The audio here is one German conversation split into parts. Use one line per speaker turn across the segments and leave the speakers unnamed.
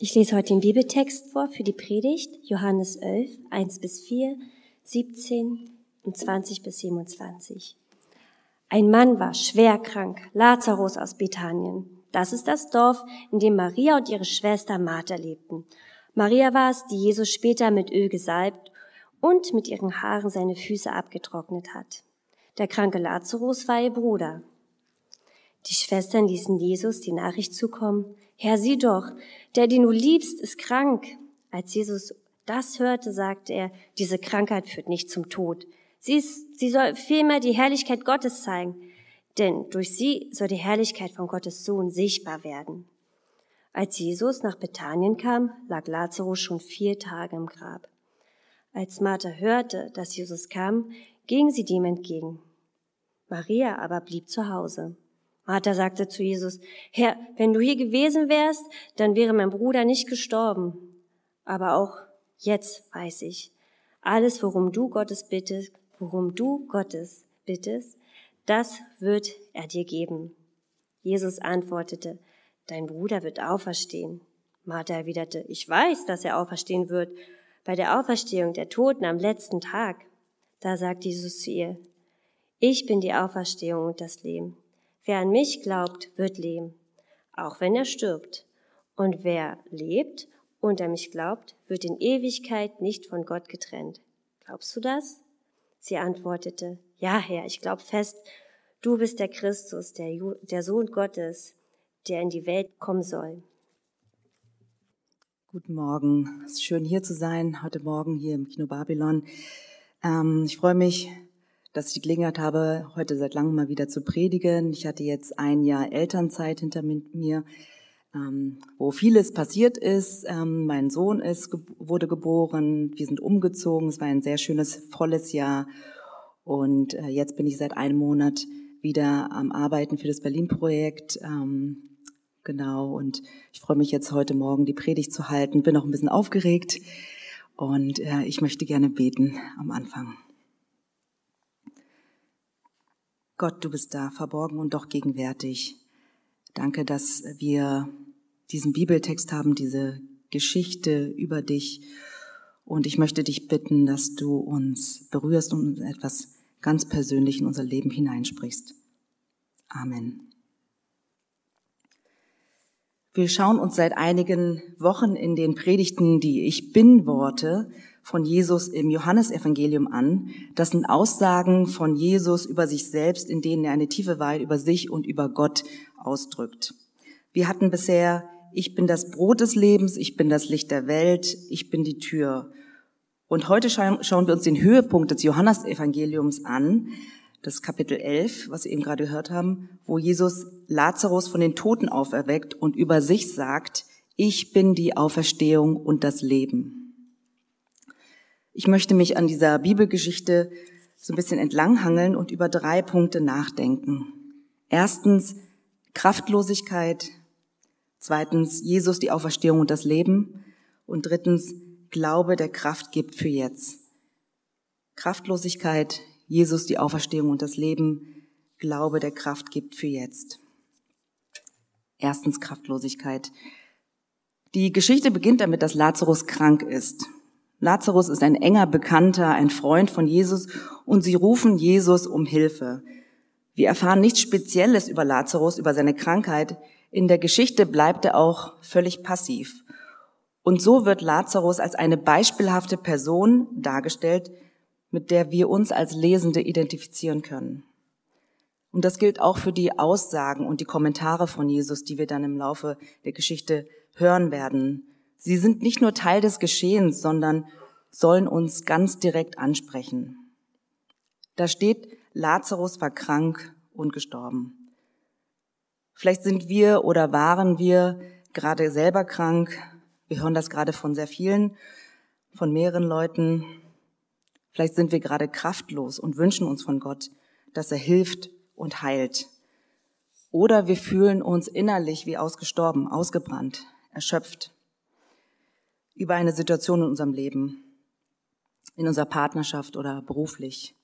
Ich lese heute den Bibeltext vor für die Predigt, Johannes 11, 1 bis 4, 17 und 20 bis 27. Ein Mann war schwer krank, Lazarus aus Bethanien. Das ist das Dorf, in dem Maria und ihre Schwester Martha lebten. Maria war es, die Jesus später mit Öl gesalbt und mit ihren Haaren seine Füße abgetrocknet hat. Der kranke Lazarus war ihr Bruder. Die Schwestern ließen Jesus die Nachricht zukommen, Herr, sieh doch, der, den du liebst, ist krank. Als Jesus das hörte, sagte er, diese Krankheit führt nicht zum Tod. Sie, ist, sie soll vielmehr die Herrlichkeit Gottes zeigen, denn durch sie soll die Herrlichkeit von Gottes Sohn sichtbar werden. Als Jesus nach Bethanien kam, lag Lazarus schon vier Tage im Grab. Als Martha hörte, dass Jesus kam, ging sie dem entgegen. Maria aber blieb zu Hause. Martha sagte zu Jesus, Herr, wenn du hier gewesen wärst, dann wäre mein Bruder nicht gestorben. Aber auch jetzt weiß ich, alles, worum du Gottes bittest, worum du Gottes bittest, das wird er dir geben. Jesus antwortete, dein Bruder wird auferstehen. Martha erwiderte, ich weiß, dass er auferstehen wird, bei der Auferstehung der Toten am letzten Tag. Da sagte Jesus zu ihr, ich bin die Auferstehung und das Leben. Wer an mich glaubt, wird leben, auch wenn er stirbt. Und wer lebt und an mich glaubt, wird in Ewigkeit nicht von Gott getrennt. Glaubst du das? Sie antwortete, ja, Herr, ich glaube fest, du bist der Christus, der, der Sohn Gottes, der in die Welt kommen soll.
Guten Morgen. Es ist schön hier zu sein, heute Morgen hier im Kino Babylon. Ähm, ich freue mich, dass ich die Gelegenheit habe, heute seit langem mal wieder zu predigen. Ich hatte jetzt ein Jahr Elternzeit hinter mir, ähm, wo vieles passiert ist. Ähm, mein Sohn ist, wurde geboren, wir sind umgezogen. Es war ein sehr schönes, volles Jahr. Und äh, jetzt bin ich seit einem Monat wieder am Arbeiten für das Berlin-Projekt. Ähm, genau, und ich freue mich jetzt heute Morgen, die Predigt zu halten. Bin auch ein bisschen aufgeregt und äh, ich möchte gerne beten am Anfang. Gott, du bist da, verborgen und doch gegenwärtig. Danke, dass wir diesen Bibeltext haben, diese Geschichte über dich. Und ich möchte dich bitten, dass du uns berührst und etwas ganz persönlich in unser Leben hineinsprichst. Amen. Wir schauen uns seit einigen Wochen in den Predigten die Ich bin Worte von Jesus im Johannesevangelium an. Das sind Aussagen von Jesus über sich selbst, in denen er eine tiefe Wahrheit über sich und über Gott ausdrückt. Wir hatten bisher, ich bin das Brot des Lebens, ich bin das Licht der Welt, ich bin die Tür. Und heute schauen wir uns den Höhepunkt des Johannesevangeliums an, das Kapitel 11, was wir eben gerade gehört haben, wo Jesus Lazarus von den Toten auferweckt und über sich sagt, ich bin die Auferstehung und das Leben. Ich möchte mich an dieser Bibelgeschichte so ein bisschen entlanghangeln und über drei Punkte nachdenken. Erstens Kraftlosigkeit, zweitens Jesus die Auferstehung und das Leben und drittens Glaube, der Kraft gibt für jetzt. Kraftlosigkeit, Jesus die Auferstehung und das Leben, Glaube, der Kraft gibt für jetzt. Erstens Kraftlosigkeit. Die Geschichte beginnt damit, dass Lazarus krank ist. Lazarus ist ein enger Bekannter, ein Freund von Jesus und sie rufen Jesus um Hilfe. Wir erfahren nichts Spezielles über Lazarus, über seine Krankheit. In der Geschichte bleibt er auch völlig passiv. Und so wird Lazarus als eine beispielhafte Person dargestellt, mit der wir uns als Lesende identifizieren können. Und das gilt auch für die Aussagen und die Kommentare von Jesus, die wir dann im Laufe der Geschichte hören werden. Sie sind nicht nur Teil des Geschehens, sondern sollen uns ganz direkt ansprechen. Da steht, Lazarus war krank und gestorben. Vielleicht sind wir oder waren wir gerade selber krank. Wir hören das gerade von sehr vielen, von mehreren Leuten. Vielleicht sind wir gerade kraftlos und wünschen uns von Gott, dass er hilft und heilt. Oder wir fühlen uns innerlich wie ausgestorben, ausgebrannt, erschöpft über eine Situation in unserem Leben, in unserer Partnerschaft oder beruflich.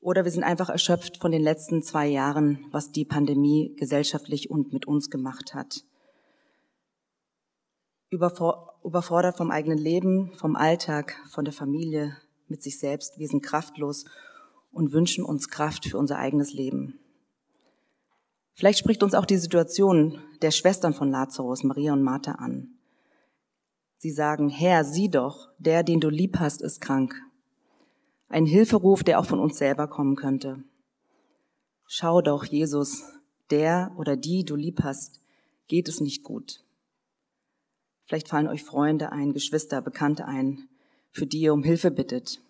Oder wir sind einfach erschöpft von den letzten zwei Jahren, was die Pandemie gesellschaftlich und mit uns gemacht hat. überfordert vom eigenen Leben, vom Alltag, von der Familie, mit sich selbst. Wir sind kraftlos und wünschen uns Kraft für unser eigenes Leben. Vielleicht spricht uns auch die Situation der Schwestern von Lazarus, Maria und Martha, an. Sie sagen, Herr, sieh doch, der, den du lieb hast, ist krank. Ein Hilferuf, der auch von uns selber kommen könnte. Schau doch, Jesus, der oder die du lieb hast, geht es nicht gut. Vielleicht fallen euch Freunde ein, Geschwister, Bekannte ein, für die ihr um Hilfe bittet,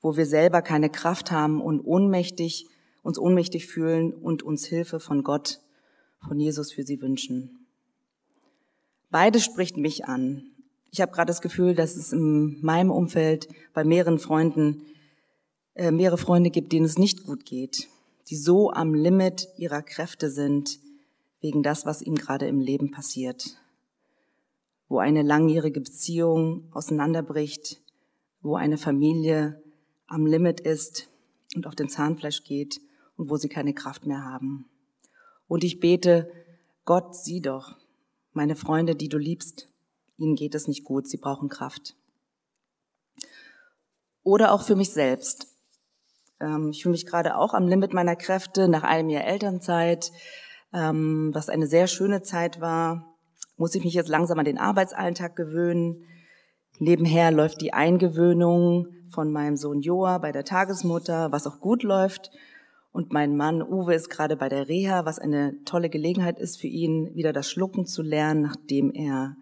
wo wir selber keine Kraft haben und ohnmächtig, uns ohnmächtig fühlen und uns Hilfe von Gott, von Jesus für sie wünschen. Beides spricht mich an. Ich habe gerade das Gefühl, dass es in meinem Umfeld bei mehreren Freunden äh, mehrere Freunde gibt, denen es nicht gut geht, die so am Limit ihrer Kräfte sind wegen das, was ihnen gerade im Leben passiert wo eine langjährige Beziehung auseinanderbricht, wo eine Familie am Limit ist und auf den Zahnfleisch geht und wo sie keine Kraft mehr haben. Und ich bete, Gott, sieh doch, meine Freunde, die du liebst, ihnen geht es nicht gut, sie brauchen Kraft. Oder auch für mich selbst. Ähm, ich fühle mich gerade auch am Limit meiner Kräfte nach einem Jahr Elternzeit, ähm, was eine sehr schöne Zeit war muss ich mich jetzt langsam an den Arbeitsalltag gewöhnen. Nebenher läuft die Eingewöhnung von meinem Sohn Joa bei der Tagesmutter, was auch gut läuft. Und mein Mann Uwe ist gerade bei der Reha, was eine tolle Gelegenheit ist für ihn, wieder das Schlucken zu lernen, nachdem er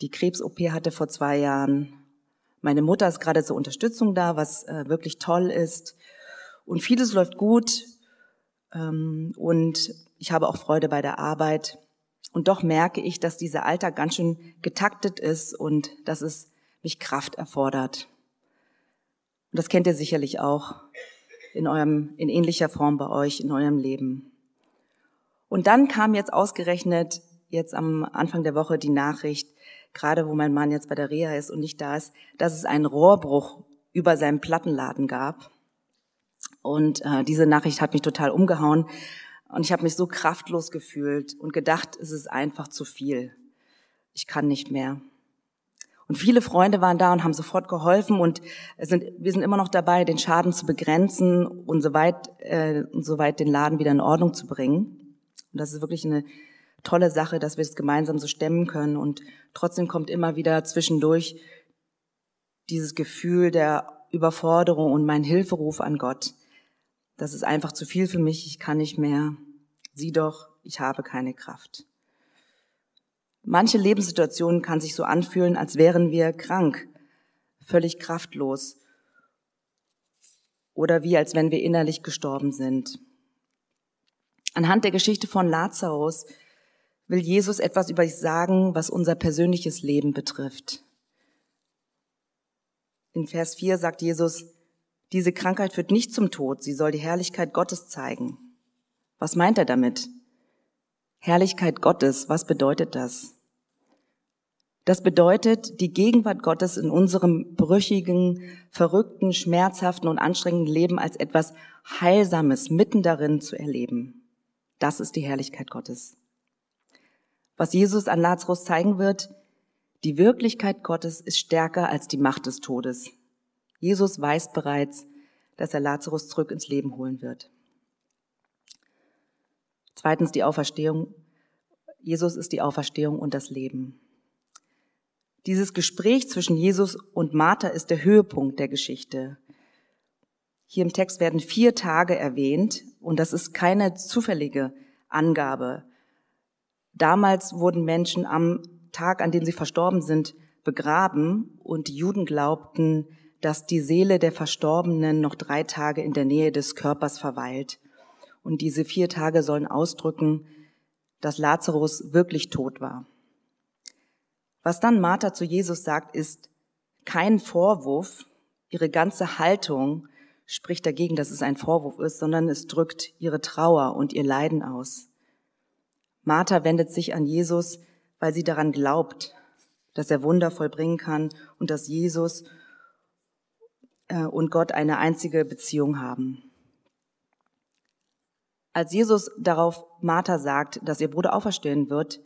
die Krebs-OP hatte vor zwei Jahren. Meine Mutter ist gerade zur Unterstützung da, was äh, wirklich toll ist. Und vieles läuft gut. Ähm, und ich habe auch Freude bei der Arbeit. Und doch merke ich, dass dieser Alltag ganz schön getaktet ist und dass es mich Kraft erfordert. Und das kennt ihr sicherlich auch in eurem, in ähnlicher Form bei euch, in eurem Leben. Und dann kam jetzt ausgerechnet jetzt am Anfang der Woche die Nachricht, gerade wo mein Mann jetzt bei der Reha ist und nicht da ist, dass es einen Rohrbruch über seinem Plattenladen gab. Und äh, diese Nachricht hat mich total umgehauen, und ich habe mich so kraftlos gefühlt und gedacht, es ist einfach zu viel. Ich kann nicht mehr. Und viele Freunde waren da und haben sofort geholfen und sind, wir sind immer noch dabei, den Schaden zu begrenzen und soweit, äh, und soweit den Laden wieder in Ordnung zu bringen. Und das ist wirklich eine tolle Sache, dass wir es das gemeinsam so stemmen können. Und trotzdem kommt immer wieder zwischendurch dieses Gefühl der Überforderung und mein Hilferuf an Gott das ist einfach zu viel für mich, ich kann nicht mehr. Sieh doch, ich habe keine Kraft. Manche Lebenssituationen kann sich so anfühlen, als wären wir krank, völlig kraftlos oder wie als wenn wir innerlich gestorben sind. Anhand der Geschichte von Lazarus will Jesus etwas über sich sagen, was unser persönliches Leben betrifft. In Vers 4 sagt Jesus, diese Krankheit führt nicht zum Tod, sie soll die Herrlichkeit Gottes zeigen. Was meint er damit? Herrlichkeit Gottes, was bedeutet das? Das bedeutet, die Gegenwart Gottes in unserem brüchigen, verrückten, schmerzhaften und anstrengenden Leben als etwas Heilsames mitten darin zu erleben. Das ist die Herrlichkeit Gottes. Was Jesus an Lazarus zeigen wird, die Wirklichkeit Gottes ist stärker als die Macht des Todes. Jesus weiß bereits, dass er Lazarus zurück ins Leben holen wird. Zweitens die Auferstehung. Jesus ist die Auferstehung und das Leben. Dieses Gespräch zwischen Jesus und Martha ist der Höhepunkt der Geschichte. Hier im Text werden vier Tage erwähnt und das ist keine zufällige Angabe. Damals wurden Menschen am Tag, an dem sie verstorben sind, begraben und die Juden glaubten, dass die Seele der Verstorbenen noch drei Tage in der Nähe des Körpers verweilt. Und diese vier Tage sollen ausdrücken, dass Lazarus wirklich tot war. Was dann Martha zu Jesus sagt, ist kein Vorwurf. Ihre ganze Haltung spricht dagegen, dass es ein Vorwurf ist, sondern es drückt ihre Trauer und ihr Leiden aus. Martha wendet sich an Jesus, weil sie daran glaubt, dass er Wunder vollbringen kann und dass Jesus äh, und Gott eine einzige Beziehung haben. Als Jesus darauf Martha sagt, dass ihr Bruder auferstehen wird,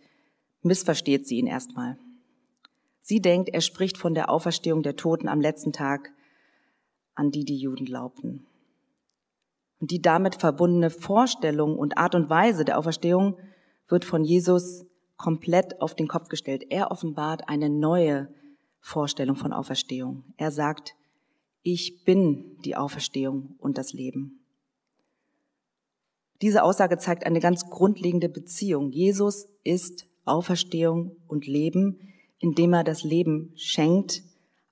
missversteht sie ihn erstmal. Sie denkt, er spricht von der Auferstehung der Toten am letzten Tag, an die die Juden glaubten. Und die damit verbundene Vorstellung und Art und Weise der Auferstehung wird von Jesus komplett auf den Kopf gestellt. Er offenbart eine neue Vorstellung von Auferstehung. Er sagt, ich bin die Auferstehung und das Leben. Diese Aussage zeigt eine ganz grundlegende Beziehung. Jesus ist Auferstehung und Leben, indem er das Leben schenkt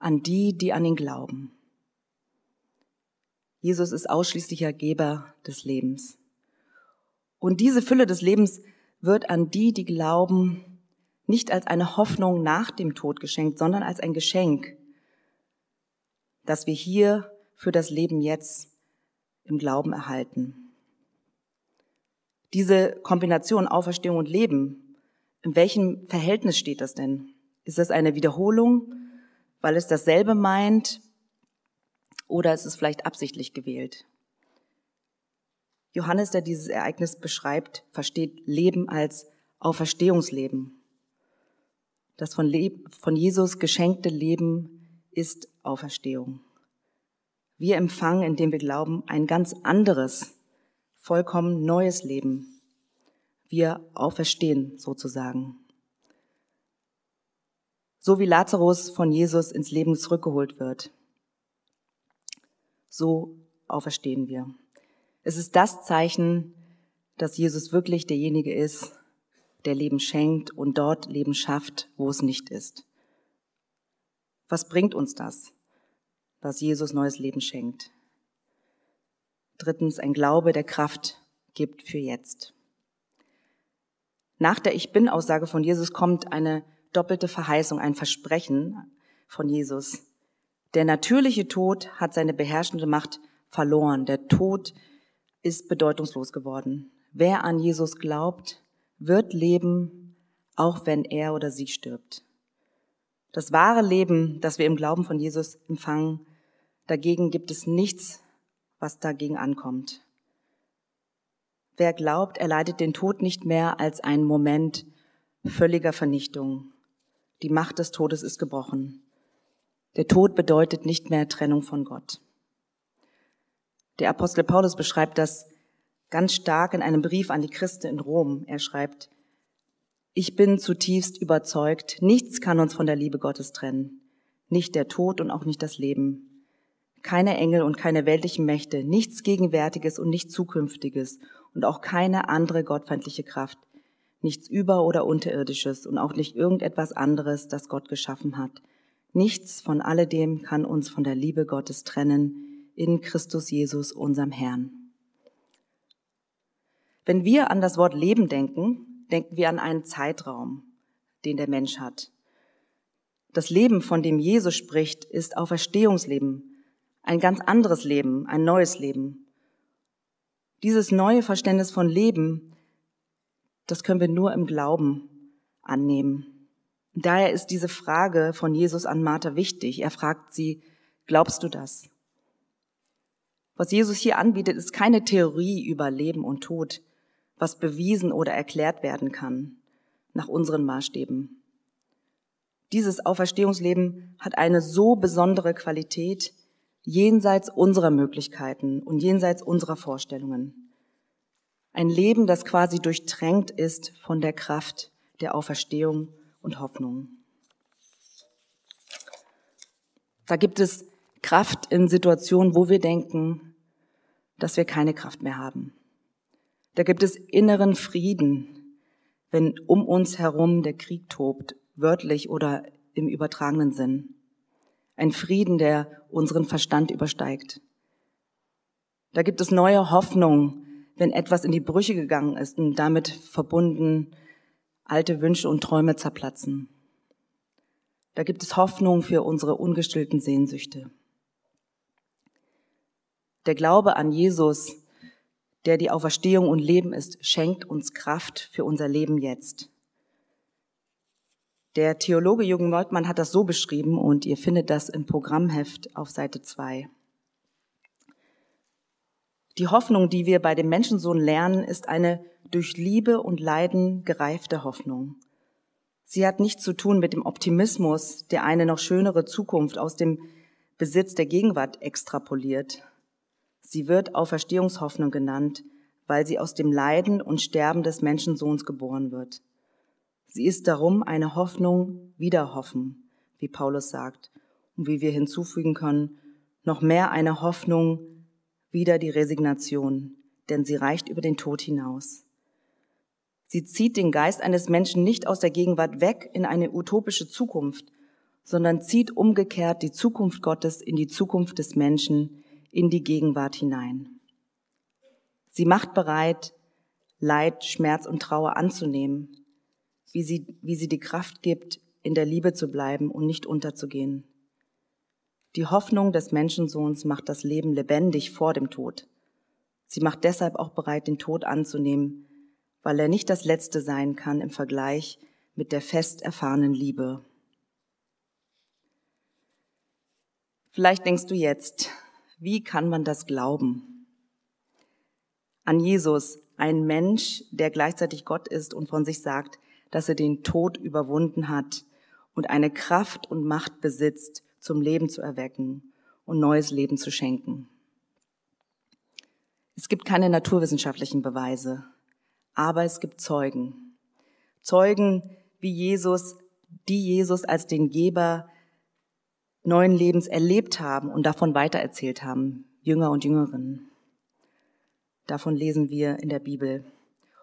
an die, die an ihn glauben. Jesus ist ausschließlicher Geber des Lebens. Und diese Fülle des Lebens wird an die, die glauben, nicht als eine Hoffnung nach dem Tod geschenkt, sondern als ein Geschenk, das wir hier für das Leben jetzt im Glauben erhalten. Diese Kombination Auferstehung und Leben, in welchem Verhältnis steht das denn? Ist das eine Wiederholung, weil es dasselbe meint, oder ist es vielleicht absichtlich gewählt? Johannes, der dieses Ereignis beschreibt, versteht Leben als Auferstehungsleben. Das von, von Jesus geschenkte Leben ist Auferstehung. Wir empfangen, indem wir glauben, ein ganz anderes, vollkommen neues Leben. Wir auferstehen sozusagen. So wie Lazarus von Jesus ins Leben zurückgeholt wird, so auferstehen wir. Es ist das Zeichen, dass Jesus wirklich derjenige ist, der Leben schenkt und dort Leben schafft, wo es nicht ist. Was bringt uns das, dass Jesus neues Leben schenkt? Drittens, ein Glaube, der Kraft gibt für jetzt. Nach der Ich bin-Aussage von Jesus kommt eine doppelte Verheißung, ein Versprechen von Jesus. Der natürliche Tod hat seine beherrschende Macht verloren. Der Tod ist bedeutungslos geworden. Wer an Jesus glaubt, wird leben, auch wenn er oder sie stirbt. Das wahre Leben, das wir im Glauben von Jesus empfangen, dagegen gibt es nichts, was dagegen ankommt. Wer glaubt, erleidet den Tod nicht mehr als einen Moment völliger Vernichtung. Die Macht des Todes ist gebrochen. Der Tod bedeutet nicht mehr Trennung von Gott. Der Apostel Paulus beschreibt das ganz stark in einem Brief an die Christen in Rom. Er schreibt, ich bin zutiefst überzeugt, nichts kann uns von der Liebe Gottes trennen. Nicht der Tod und auch nicht das Leben. Keine Engel und keine weltlichen Mächte, nichts Gegenwärtiges und nichts Zukünftiges und auch keine andere gottfeindliche Kraft. Nichts Über- oder Unterirdisches und auch nicht irgendetwas anderes, das Gott geschaffen hat. Nichts von alledem kann uns von der Liebe Gottes trennen, in Christus Jesus, unserem Herrn. Wenn wir an das Wort Leben denken, denken wir an einen Zeitraum, den der Mensch hat. Das Leben, von dem Jesus spricht, ist Auferstehungsleben, ein ganz anderes Leben, ein neues Leben. Dieses neue Verständnis von Leben, das können wir nur im Glauben annehmen. Daher ist diese Frage von Jesus an Martha wichtig. Er fragt sie, glaubst du das? Was Jesus hier anbietet, ist keine Theorie über Leben und Tod, was bewiesen oder erklärt werden kann nach unseren Maßstäben. Dieses Auferstehungsleben hat eine so besondere Qualität jenseits unserer Möglichkeiten und jenseits unserer Vorstellungen. Ein Leben, das quasi durchtränkt ist von der Kraft der Auferstehung und Hoffnung. Da gibt es Kraft in Situationen, wo wir denken, dass wir keine Kraft mehr haben. Da gibt es inneren Frieden, wenn um uns herum der Krieg tobt, wörtlich oder im übertragenen Sinn. Ein Frieden, der unseren Verstand übersteigt. Da gibt es neue Hoffnung, wenn etwas in die Brüche gegangen ist und damit verbunden alte Wünsche und Träume zerplatzen. Da gibt es Hoffnung für unsere ungestillten Sehnsüchte. Der Glaube an Jesus, der die Auferstehung und Leben ist, schenkt uns Kraft für unser Leben jetzt. Der Theologe Jürgen Moltmann hat das so beschrieben und ihr findet das im Programmheft auf Seite 2. Die Hoffnung, die wir bei dem Menschensohn lernen, ist eine durch Liebe und Leiden gereifte Hoffnung. Sie hat nichts zu tun mit dem Optimismus, der eine noch schönere Zukunft aus dem Besitz der Gegenwart extrapoliert. Sie wird Auferstehungshoffnung genannt, weil sie aus dem Leiden und Sterben des Menschensohns geboren wird. Sie ist darum eine Hoffnung wieder hoffen, wie Paulus sagt, und wie wir hinzufügen können, noch mehr eine Hoffnung wieder die Resignation, denn sie reicht über den Tod hinaus. Sie zieht den Geist eines Menschen nicht aus der Gegenwart weg in eine utopische Zukunft, sondern zieht umgekehrt die Zukunft Gottes in die Zukunft des Menschen, in die Gegenwart hinein. Sie macht bereit, Leid, Schmerz und Trauer anzunehmen, wie sie, wie sie die Kraft gibt, in der Liebe zu bleiben und nicht unterzugehen. Die Hoffnung des Menschensohns macht das Leben lebendig vor dem Tod. Sie macht deshalb auch bereit, den Tod anzunehmen, weil er nicht das Letzte sein kann im Vergleich mit der fest erfahrenen Liebe. Vielleicht denkst du jetzt, wie kann man das glauben? An Jesus, ein Mensch, der gleichzeitig Gott ist und von sich sagt, dass er den Tod überwunden hat und eine Kraft und Macht besitzt, zum Leben zu erwecken und neues Leben zu schenken. Es gibt keine naturwissenschaftlichen Beweise, aber es gibt Zeugen. Zeugen wie Jesus, die Jesus als den Geber neuen Lebens erlebt haben und davon weitererzählt haben, Jünger und Jüngerinnen. Davon lesen wir in der Bibel.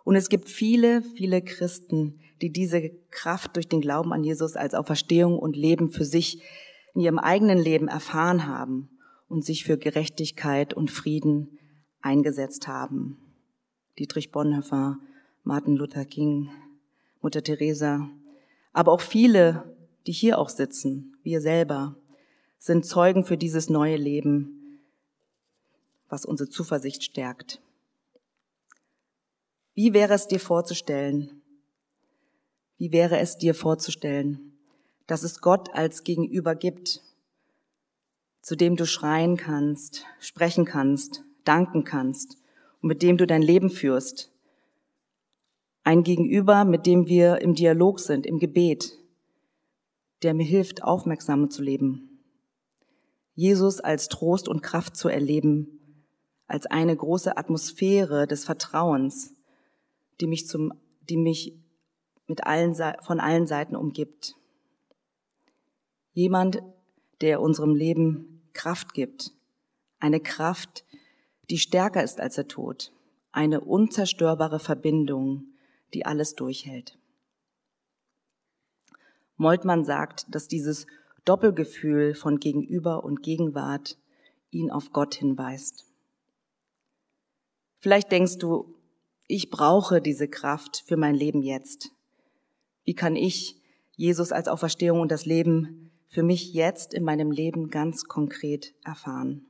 Und es gibt viele, viele Christen, die diese Kraft durch den Glauben an Jesus als Auferstehung und Leben für sich in ihrem eigenen Leben erfahren haben und sich für Gerechtigkeit und Frieden eingesetzt haben. Dietrich Bonhoeffer, Martin Luther King, Mutter Teresa, aber auch viele, die hier auch sitzen, wir selber, sind Zeugen für dieses neue Leben, was unsere Zuversicht stärkt. Wie wäre es dir vorzustellen? Wie wäre es dir vorzustellen, dass es Gott als Gegenüber gibt, zu dem du schreien kannst, sprechen kannst, danken kannst und mit dem du dein Leben führst? Ein Gegenüber, mit dem wir im Dialog sind, im Gebet, der mir hilft, aufmerksamer zu leben, Jesus als Trost und Kraft zu erleben, als eine große Atmosphäre des Vertrauens, die mich zum, die mich mit allen, von allen Seiten umgibt. Jemand, der unserem Leben Kraft gibt. Eine Kraft, die stärker ist als der Tod. Eine unzerstörbare Verbindung, die alles durchhält. Moltmann sagt, dass dieses Doppelgefühl von Gegenüber und Gegenwart ihn auf Gott hinweist. Vielleicht denkst du, ich brauche diese Kraft für mein Leben jetzt. Wie kann ich Jesus als Auferstehung und das Leben für mich jetzt in meinem Leben ganz konkret erfahren?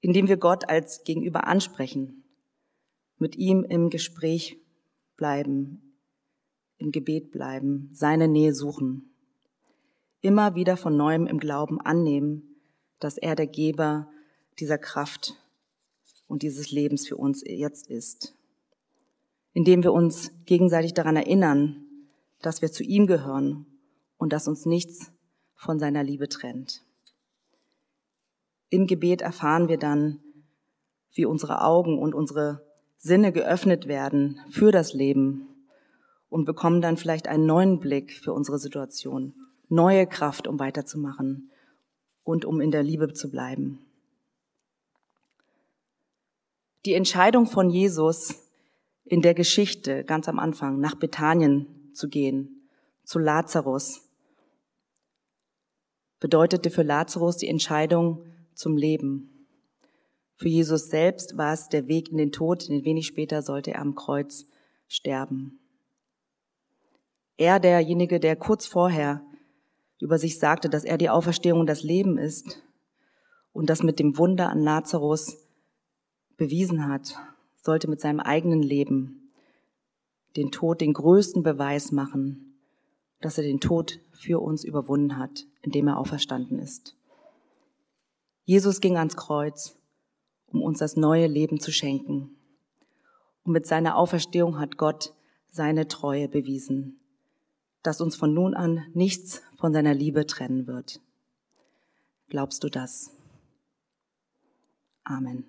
Indem wir Gott als Gegenüber ansprechen, mit ihm im Gespräch bleiben, im Gebet bleiben, seine Nähe suchen immer wieder von neuem im Glauben annehmen, dass er der Geber dieser Kraft und dieses Lebens für uns jetzt ist. Indem wir uns gegenseitig daran erinnern, dass wir zu ihm gehören und dass uns nichts von seiner Liebe trennt. Im Gebet erfahren wir dann, wie unsere Augen und unsere Sinne geöffnet werden für das Leben und bekommen dann vielleicht einen neuen Blick für unsere Situation neue Kraft, um weiterzumachen und um in der Liebe zu bleiben. Die Entscheidung von Jesus in der Geschichte ganz am Anfang nach Bethanien zu gehen, zu Lazarus, bedeutete für Lazarus die Entscheidung zum Leben. Für Jesus selbst war es der Weg in den Tod, denn wenig später sollte er am Kreuz sterben. Er, derjenige, der kurz vorher über sich sagte, dass er die Auferstehung und das Leben ist und das mit dem Wunder an Lazarus bewiesen hat, sollte mit seinem eigenen Leben den Tod den größten Beweis machen, dass er den Tod für uns überwunden hat, indem er auferstanden ist. Jesus ging ans Kreuz, um uns das neue Leben zu schenken. Und mit seiner Auferstehung hat Gott seine Treue bewiesen, dass uns von nun an nichts von seiner Liebe trennen wird. Glaubst du das? Amen.